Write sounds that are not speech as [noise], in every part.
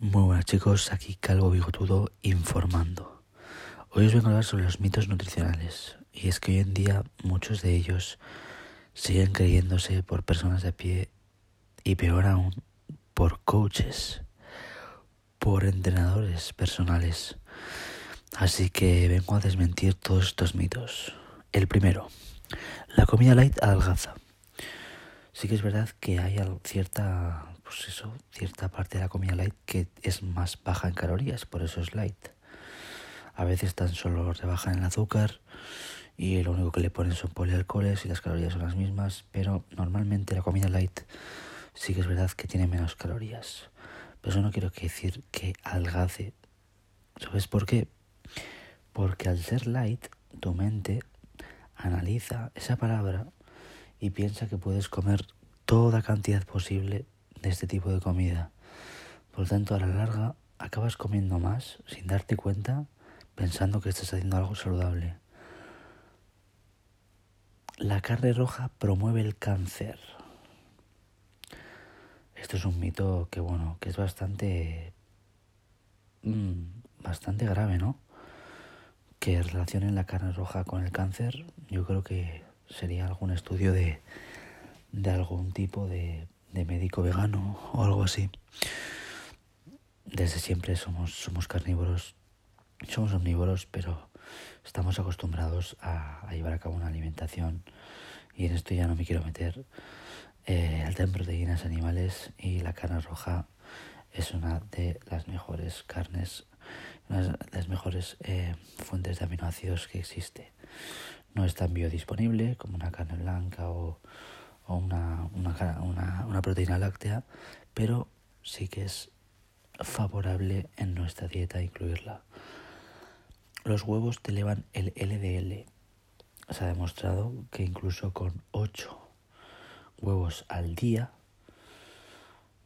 Muy buenas chicos, aquí Calvo Bigotudo informando. Hoy os vengo a hablar sobre los mitos nutricionales y es que hoy en día muchos de ellos siguen creyéndose por personas de pie y peor aún por coaches, por entrenadores personales. Así que vengo a desmentir todos estos mitos. El primero, la comida light adelgaza. Sí que es verdad que hay cierta pues eso, cierta parte de la comida light que es más baja en calorías, por eso es light. A veces tan solo rebajan el azúcar y lo único que le ponen son polialcoholes y las calorías son las mismas, pero normalmente la comida light sí que es verdad que tiene menos calorías. Pero eso no quiero decir que algace. ¿Sabes por qué? Porque al ser light, tu mente analiza esa palabra y piensa que puedes comer toda cantidad posible de este tipo de comida. Por lo tanto, a la larga acabas comiendo más sin darte cuenta pensando que estás haciendo algo saludable. La carne roja promueve el cáncer. Esto es un mito que bueno, que es bastante mm, bastante grave, ¿no? Que relacionen la carne roja con el cáncer, yo creo que sería algún estudio de, de algún tipo de de médico vegano o algo así. Desde siempre somos, somos carnívoros, somos omnívoros, pero estamos acostumbrados a, llevar a cabo una alimentación y en esto ya no me quiero meter. Eh, alta en proteínas animales y la carne roja es una de las mejores carnes, una de las mejores eh, fuentes de aminoácidos que existe. No es tan biodisponible como una carne blanca o, o una, una, una, proteína láctea, pero sí que es favorable en nuestra dieta incluirla. Los huevos te elevan el LDL. Se ha demostrado que incluso con 8 huevos al día,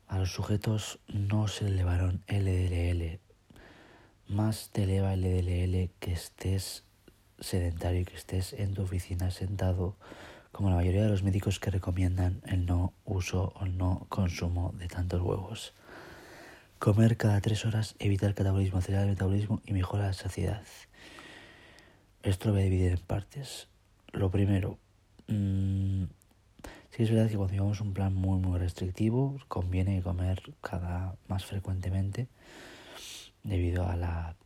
a los sujetos no se elevaron LDL. Más te eleva el LDL que estés sedentario y que estés en tu oficina sentado como la mayoría de los médicos que recomiendan el no uso o no consumo de tantos huevos. Comer cada tres horas evita el catabolismo, acelerar el metabolismo y mejora la saciedad. Esto lo voy a dividir en partes. Lo primero, mmm, sí es verdad que cuando llevamos un plan muy muy restrictivo, conviene comer cada más frecuentemente debido a la,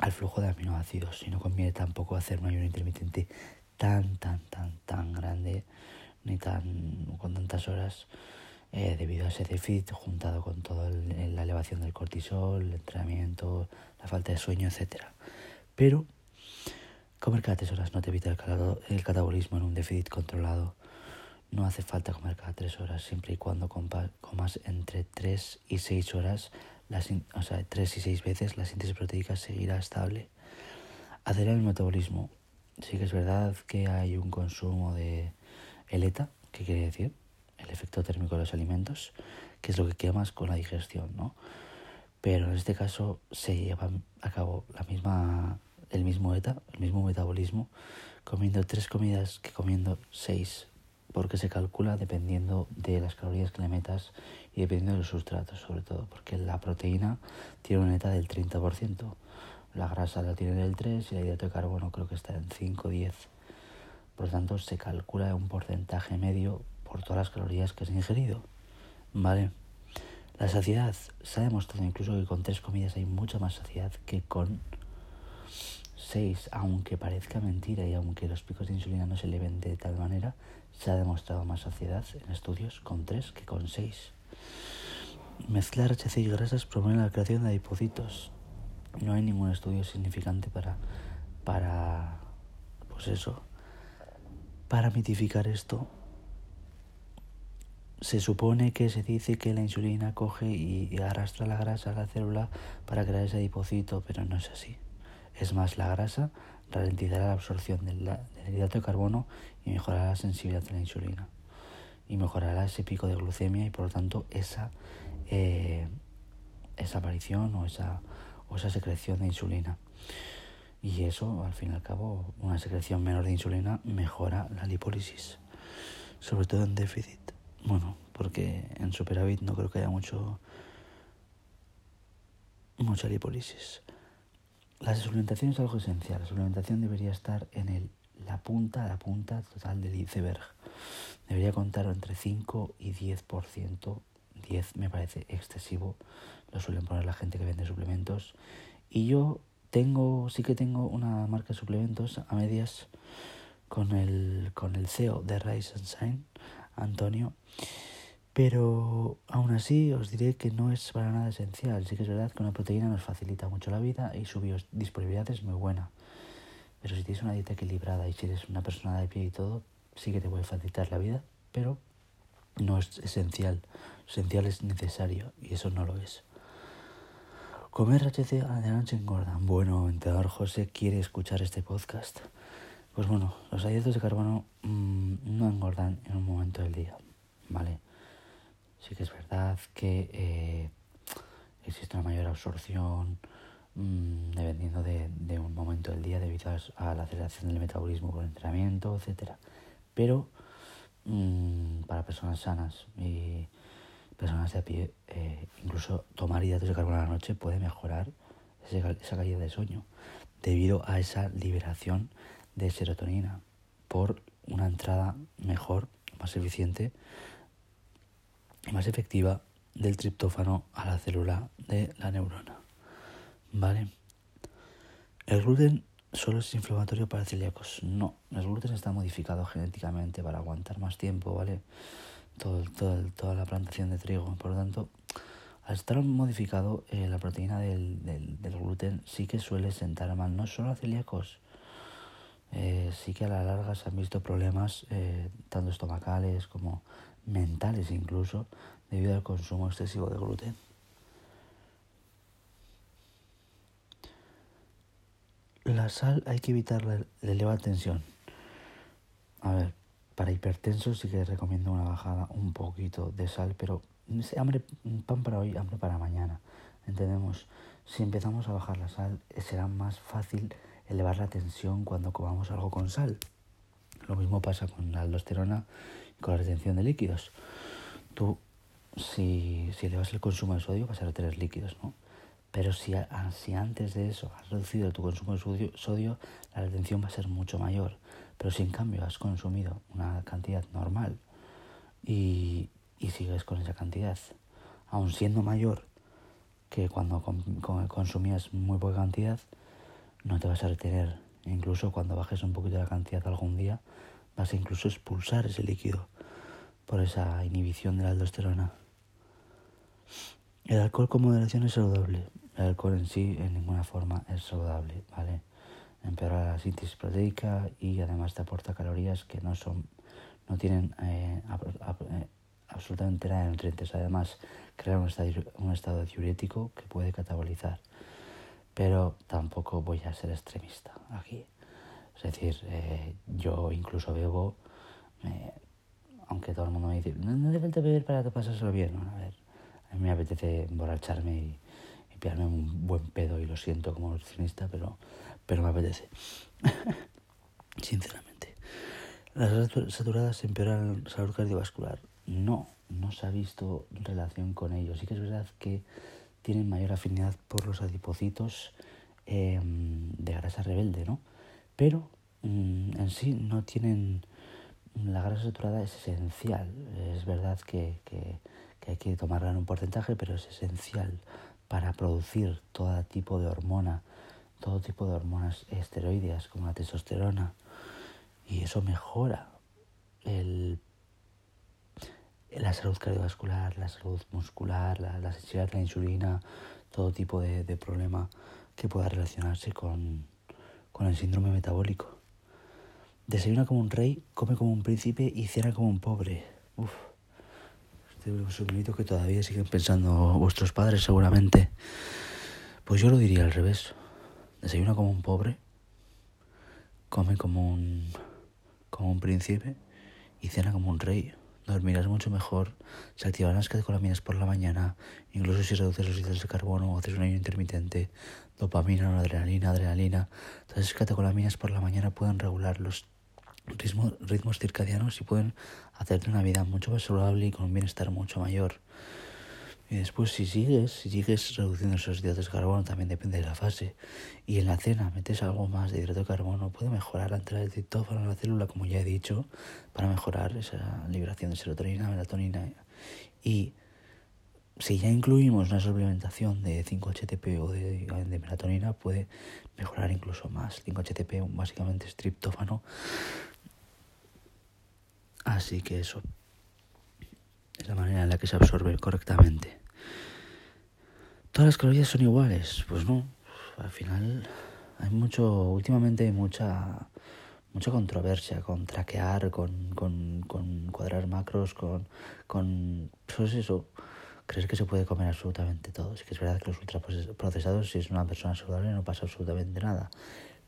al flujo de aminoácidos y no conviene tampoco hacer un ayuno intermitente tan, tan, tan, tan grande, ni tan con tantas horas, eh, debido a ese déficit juntado con toda la elevación del cortisol, el entrenamiento, la falta de sueño, etc. Pero comer cada tres horas no te evita el, el catabolismo en un déficit controlado. No hace falta comer cada tres horas, siempre y cuando comas entre tres y seis horas, o sea, tres y seis veces la síntesis proteica seguirá estable. Acelerar el metabolismo sí que es verdad que hay un consumo de eleta, que quiere decir el efecto térmico de los alimentos, que es lo que quemas con la digestión, ¿no? Pero en este caso se lleva a cabo la misma, el mismo ETA, el mismo metabolismo, comiendo tres comidas que comiendo seis, porque se calcula dependiendo de las calorías que le metas y dependiendo de los sustratos, sobre todo, porque la proteína tiene una ETA del 30%. La grasa la tiene del 3 y el hidrato de carbono creo que está en 5 o 10. Por lo tanto, se calcula un porcentaje medio por todas las calorías que has ingerido. ¿Vale? La saciedad. Se ha demostrado incluso que con tres comidas hay mucha más saciedad que con seis. Aunque parezca mentira y aunque los picos de insulina no se eleven de tal manera, se ha demostrado más saciedad en estudios con tres que con seis. Mezclar HC y grasas promueve la creación de adipocitos no hay ningún estudio significante para, para, pues eso, para mitificar esto. Se supone que se dice que la insulina coge y, arrastra la grasa a la célula para crear ese adipocito, pero no es así. Es más, la grasa ralentizará la absorción del, hidrato de carbono y mejorará la sensibilidad de la insulina. Y mejorará ese pico de glucemia y por lo tanto esa, eh, esa aparición o esa o esa secreción de insulina. Y eso, al fin y al cabo, una secreción menor de insulina mejora la lipólisis, sobre todo en déficit. Bueno, porque en superávit no creo que haya mucho mucha lipólisis. La suplementación es algo esencial. La suplementación debería estar en el, la punta, la punta total del iceberg. Debería contar entre 5 y 10%. 10 me parece excesivo. Lo suelen poner la gente que vende suplementos. Y yo tengo, sí que tengo una marca de suplementos a medias con el, con el CEO de Rise and Shine, Antonio. Pero aún así os diré que no es para nada esencial. Sí que es verdad que una proteína nos facilita mucho la vida y su biodisponibilidad es muy buena. Pero si tienes una dieta equilibrada y si eres una persona de pie y todo, sí que te puede facilitar la vida, pero no es esencial. Esencial es necesario y eso no lo es. Comer HC a la noche engorda. Bueno, entrenador José quiere escuchar este podcast. Pues bueno, los hidratos de carbono mmm, no engordan en un momento del día, ¿vale? Sí que es verdad que eh, existe una mayor absorción mmm, dependiendo de, de, un momento del día debido a, la aceleración del metabolismo por entrenamiento, etc. Pero mmm, para personas sanas y personas de a pie, eh, incluso tomar hidratos de carbono a la noche puede mejorar esa, calidad de sueño debido a esa liberación de serotonina por una entrada mejor, más eficiente y más efectiva del triptófano a la célula de la neurona. ¿Vale? El gluten solo es inflamatorio para celíacos. No, el gluten está modificado genéticamente para aguantar más tiempo, ¿vale? Todo, todo, toda la plantación de trigo. Por lo tanto, al estar modificado, eh, la proteína del, del, gluten sí que suele sentar mal, no solo a celíacos. Eh, sí que a la larga se han visto problemas eh, tanto estomacales como mentales incluso, debido al consumo excesivo de gluten. La sal hay que evitarla de elevada tensión. A ver, para hipertensos sí que recomiendo una bajada un poquito de sal, pero hambre, pan para hoy, hambre para mañana. ¿Entendemos? Si empezamos a bajar la sal, será más fácil elevar la tensión cuando comamos algo con sal. Lo mismo pasa con la aldosterona con la retención de líquidos. Tú, si, si elevas el consumo de sodio, vas a retener líquidos, ¿no? Pero si, si antes de eso has reducido tu consumo de sodio, la retención va a ser mucho mayor. Pero si en cambio has consumido una cantidad normal y, y sigues con esa cantidad, aun siendo mayor que cuando consumías muy poca cantidad, no te vas a retener. Incluso cuando bajes un poquito la cantidad algún día, vas a incluso expulsar ese líquido por esa inhibición de la aldosterona. El alcohol con moderación es saludable. El alcohol en sí en ninguna forma es saludable, ¿vale? Empeora la síntesis proteica y además te aporta calorías que no son, no tienen eh, eh, absolutamente nada de nutrientes. Además, crea un estado, un estado diurético que puede catabolizar. Pero tampoco voy a ser extremista aquí. Es decir, eh, yo incluso bebo, aunque todo el mundo me dice, no, no hace falta beber para pasárselo bien. a ver, a mí me apetece emborracharme y, y pillarme un buen pedo y lo siento como nutricionista, pero, pero me apetece. [laughs] Sinceramente. ¿Las saturadas empeoran la salud cardiovascular? No, no se ha visto relación con ello. Sí que es verdad que tienen mayor afinidad por los adipocitos eh, de grasa rebelde, ¿no? pero mm, en sí no tienen... La grasa saturada es esencial, es verdad que, que, que hay que tomarla en un porcentaje, pero es esencial para producir todo tipo de hormona, todo tipo de hormonas esteroideas como la testosterona, y eso mejora el, la salud cardiovascular, la salud muscular, la, la sensibilidad a la insulina, todo tipo de, de problema que pueda relacionarse con, con el síndrome metabólico. Desayuna como un rey, come como un príncipe y cena como un pobre. Uf. Este es un mito que todavía siguen pensando vuestros padres seguramente. Pues yo lo diría al revés. Desayuna como un pobre, come como un, como un príncipe y cena como un rey dormirás mucho mejor, se activarán las catecolaminas por la mañana, incluso si reduces los hidratos de carbono o haces un ayuno intermitente, dopamina, adrenalina, adrenalina. Todas esas catecolaminas por la mañana pueden regular los ritmos, ritmos circadianos y pueden hacerte una vida mucho más saludable y con un bienestar mucho mayor. Y después si sigues, si sigues reduciendo esos hidratos de carbono, también depende de la fase. Y en la cena metes algo más de hidrato de carbono, puede mejorar la entrada de triptófano en la célula, como ya he dicho, para mejorar esa liberación de serotonina, melatonina. Y si ya incluimos una suplementación de 5-HTP o de, de, melatonina, puede mejorar incluso más. 5-HTP básicamente es triptófano. Así que eso es la manera en la que se absorbe correctamente. ¿Todas las calorías son iguales? Pues no. Al final hay mucho, últimamente hay mucha, mucha controversia con traquear, con, con, con cuadrar macros, con, con pues eso, creer que se puede comer absolutamente todo. Sí que es verdad que los ultraprocesados, si es una persona saludable, no pasa absolutamente nada.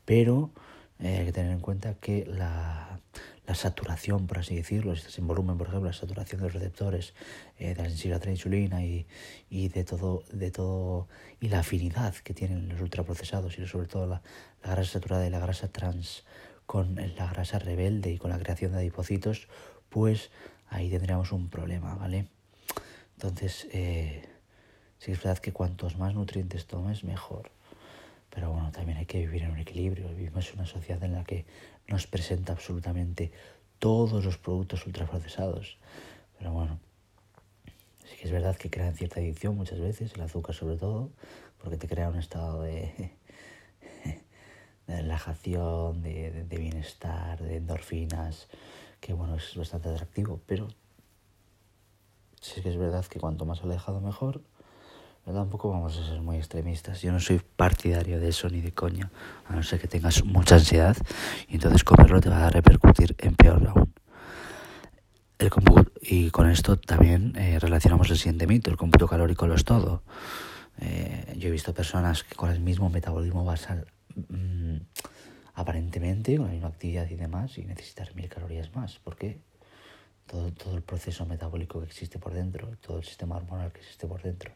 Pero eh, hay que tener en cuenta que la, la saturación, por así decirlo, si en volumen, por ejemplo, la saturación de los receptores eh, de la sensibilidad a insulina y, y, de todo, de todo, y la afinidad que tienen los ultraprocesados y sobre todo la, la grasa saturada y la grasa trans con la grasa rebelde y con la creación de adipocitos, pues ahí tendríamos un problema, ¿vale? Entonces, eh, sí es verdad que cuantos más nutrientes tomes, mejor. Pero bueno, también hay que vivir en un equilibrio. Vivimos en una sociedad en la que nos presenta absolutamente todos los productos ultraprocesados. Pero bueno, sí que es verdad que crean cierta adicción muchas veces, el azúcar sobre todo, porque te crea un estado de, [laughs] relajación, de, de, bienestar, de endorfinas, que bueno, es bastante atractivo, pero sí que es verdad que cuanto más alejado mejor, pero tampoco vamos a ser muy extremistas. Yo no soy partidario de eso ni de coña, a no ser que tengas mucha ansiedad y entonces comerlo te va a repercutir en peor aún. El y con esto también eh, relacionamos el siguiente mito, el cómputo calórico lo es todo. Eh, yo he visto personas que con el mismo metabolismo basal, mm, aparentemente, con la misma actividad y demás, y necesitar mil calorías más. ¿Por qué? Todo, todo el proceso metabólico que existe por dentro, todo el sistema hormonal que existe por dentro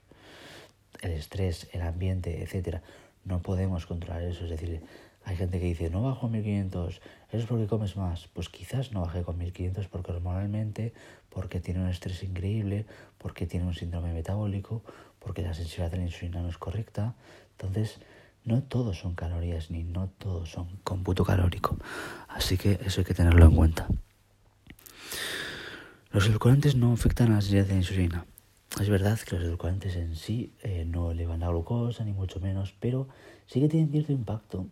el estrés, el ambiente, etcétera. No podemos controlar eso. Es decir, hay gente que dice, no bajo a 1500, eso es porque comes más. Pues quizás no baje con 1500 porque hormonalmente, porque tiene un estrés increíble, porque tiene un síndrome metabólico, porque la sensibilidad de la insulina no es correcta. Entonces, no todos son calorías ni no todos son cómputo calórico. Así que eso hay que tenerlo en cuenta. Los edulcorantes no afectan a la sensibilidad de la insulina. Es verdad que los edulcorantes en sí eh, no elevan la glucosa, ni mucho menos, pero sí que tienen cierto impacto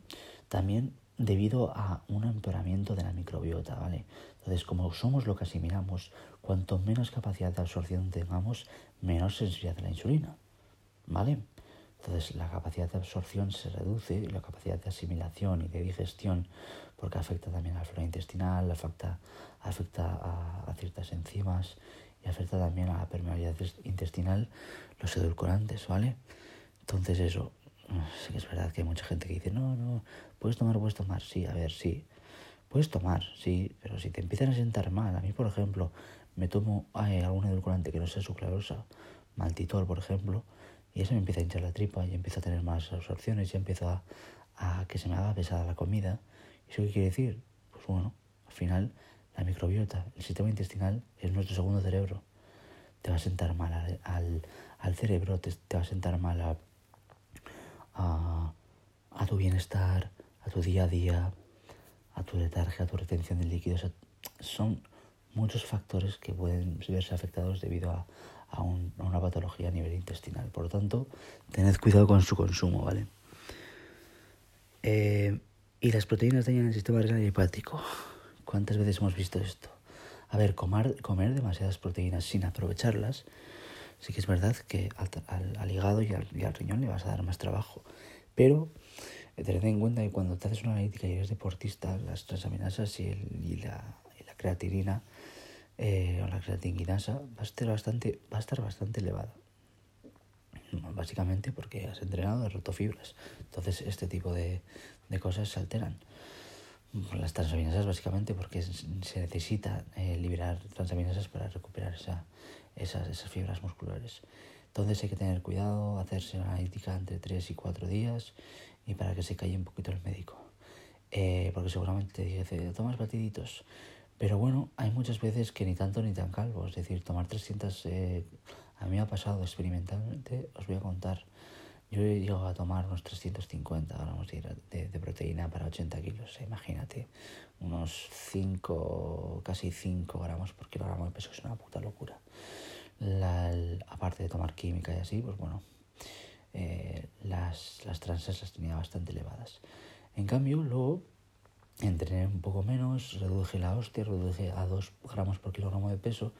también debido a un empeoramiento de la microbiota, ¿vale? Entonces, como somos lo que asimilamos, cuanto menos capacidad de absorción tengamos, menos sensibilidad a la insulina, ¿vale? Entonces, la capacidad de absorción se reduce y la capacidad de asimilación y de digestión, porque afecta también a la flora intestinal, afecta, afecta a ciertas enzimas afecta también a la permeabilidad intestinal los edulcorantes, ¿vale? Entonces eso, sí que es verdad que hay mucha gente que dice, no, no, puedes tomar, puedes tomar, sí, a ver, sí, puedes tomar, sí, pero si te empiezan a sentar mal, a mí por ejemplo, me tomo algún edulcorante que no sea sucralosa, maltitol por ejemplo, y eso me empieza a hinchar la tripa y empiezo a tener más absorciones y empiezo a, a que se me haga pesada la comida. ¿Y eso qué quiere decir? Pues bueno, al final la microbiota, el sistema intestinal es nuestro segundo cerebro. Te va a sentar mal al, al, cerebro, te, va a sentar mal a, a, tu bienestar, a tu día a día, a tu letargia, a tu retención de líquidos. son muchos factores que pueden verse afectados debido a, a, una patología a nivel intestinal. Por lo tanto, tened cuidado con su consumo, ¿vale? Eh, y las proteínas dañan el sistema renal y hepático. ¿Cuántas veces hemos visto esto? A ver, comer, comer demasiadas proteínas sin aprovecharlas, sí que es verdad que al, hígado y al, riñón le vas a dar más trabajo. Pero eh, tened en cuenta que cuando te haces una analítica y eres deportista, las transaminasas y, la, creatinina eh, o la creatinginasa va a estar bastante, va a estar bastante elevada. Básicamente porque has entrenado, has roto fibras. Entonces este tipo de, de cosas se alteran las transaminasas básicamente porque se necesita eh, liberar transaminasas para recuperar esa, esas, esas fibras musculares. Entonces hay que tener cuidado, hacerse una analítica entre 3 y 4 días y para que se calle un poquito el médico. Eh, porque seguramente te dice, tomas batiditos. Pero bueno, hay muchas veces que ni tanto ni tan calvo. Es decir, tomar 300 eh, A mí me ha pasado experimentalmente, os voy a contar. Yo he llegado a tomar unos 350 gramos de, de, proteína para 80 kilos. Imagínate, unos 5, casi 5 gramos por kilogramo de peso, es una puta locura. La, aparte de tomar química y así, pues bueno, eh, las, las transas las tenía bastante elevadas. En cambio, luego entrené un poco menos, reduje la hostia, reduje a 2 gramos por kilogramo de peso.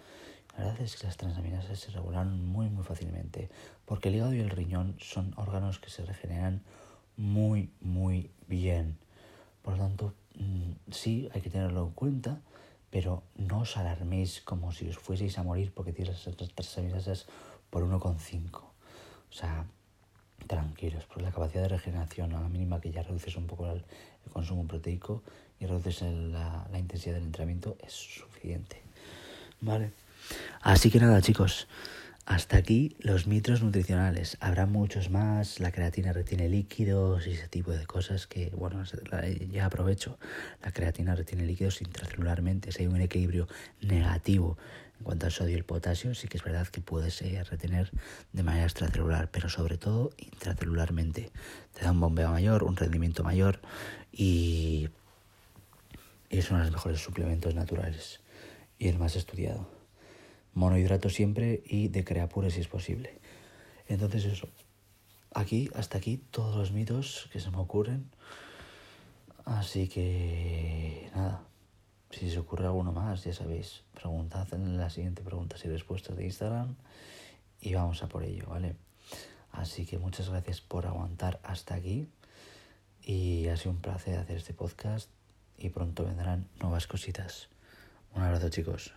La verdad es que las transaminasas se regularon muy muy fácilmente, porque el hígado y el riñón son órganos que se regeneran muy muy bien. Por lo tanto, mm, sí, hay que tenerlo en cuenta, pero no os alarméis como si os fueseis a morir porque tienes las transaminasas por 1,5. O sea, tranquilos, porque la capacidad de regeneración a la mínima que ya reduces un poco el, consumo proteico y reduces la, la, intensidad del entrenamiento es suficiente. Vale. Así que nada, chicos. Hasta aquí los mitos nutricionales. Habrá muchos más. La creatina retiene líquidos y ese tipo de cosas que, bueno, ya aprovecho. La creatina retiene líquidos intracelularmente. Si hay un equilibrio negativo en cuanto al sodio y el potasio, sí que es verdad que puedes retener de manera extracelular, pero sobre todo intracelularmente. Te da un bombeo mayor, un rendimiento mayor y es uno de los mejores suplementos naturales y el más estudiado monohidrato siempre y de creapure si es posible. Entonces eso, aquí, hasta aquí, todos los mitos que se me ocurren. Así que nada, si se ocurre alguno más, ya sabéis, preguntad en la siguiente preguntas y respuestas de Instagram y vamos a por ello, ¿vale? Así que muchas gracias por aguantar hasta aquí y ha sido un placer hacer este podcast y pronto vendrán nuevas cositas. Un abrazo chicos.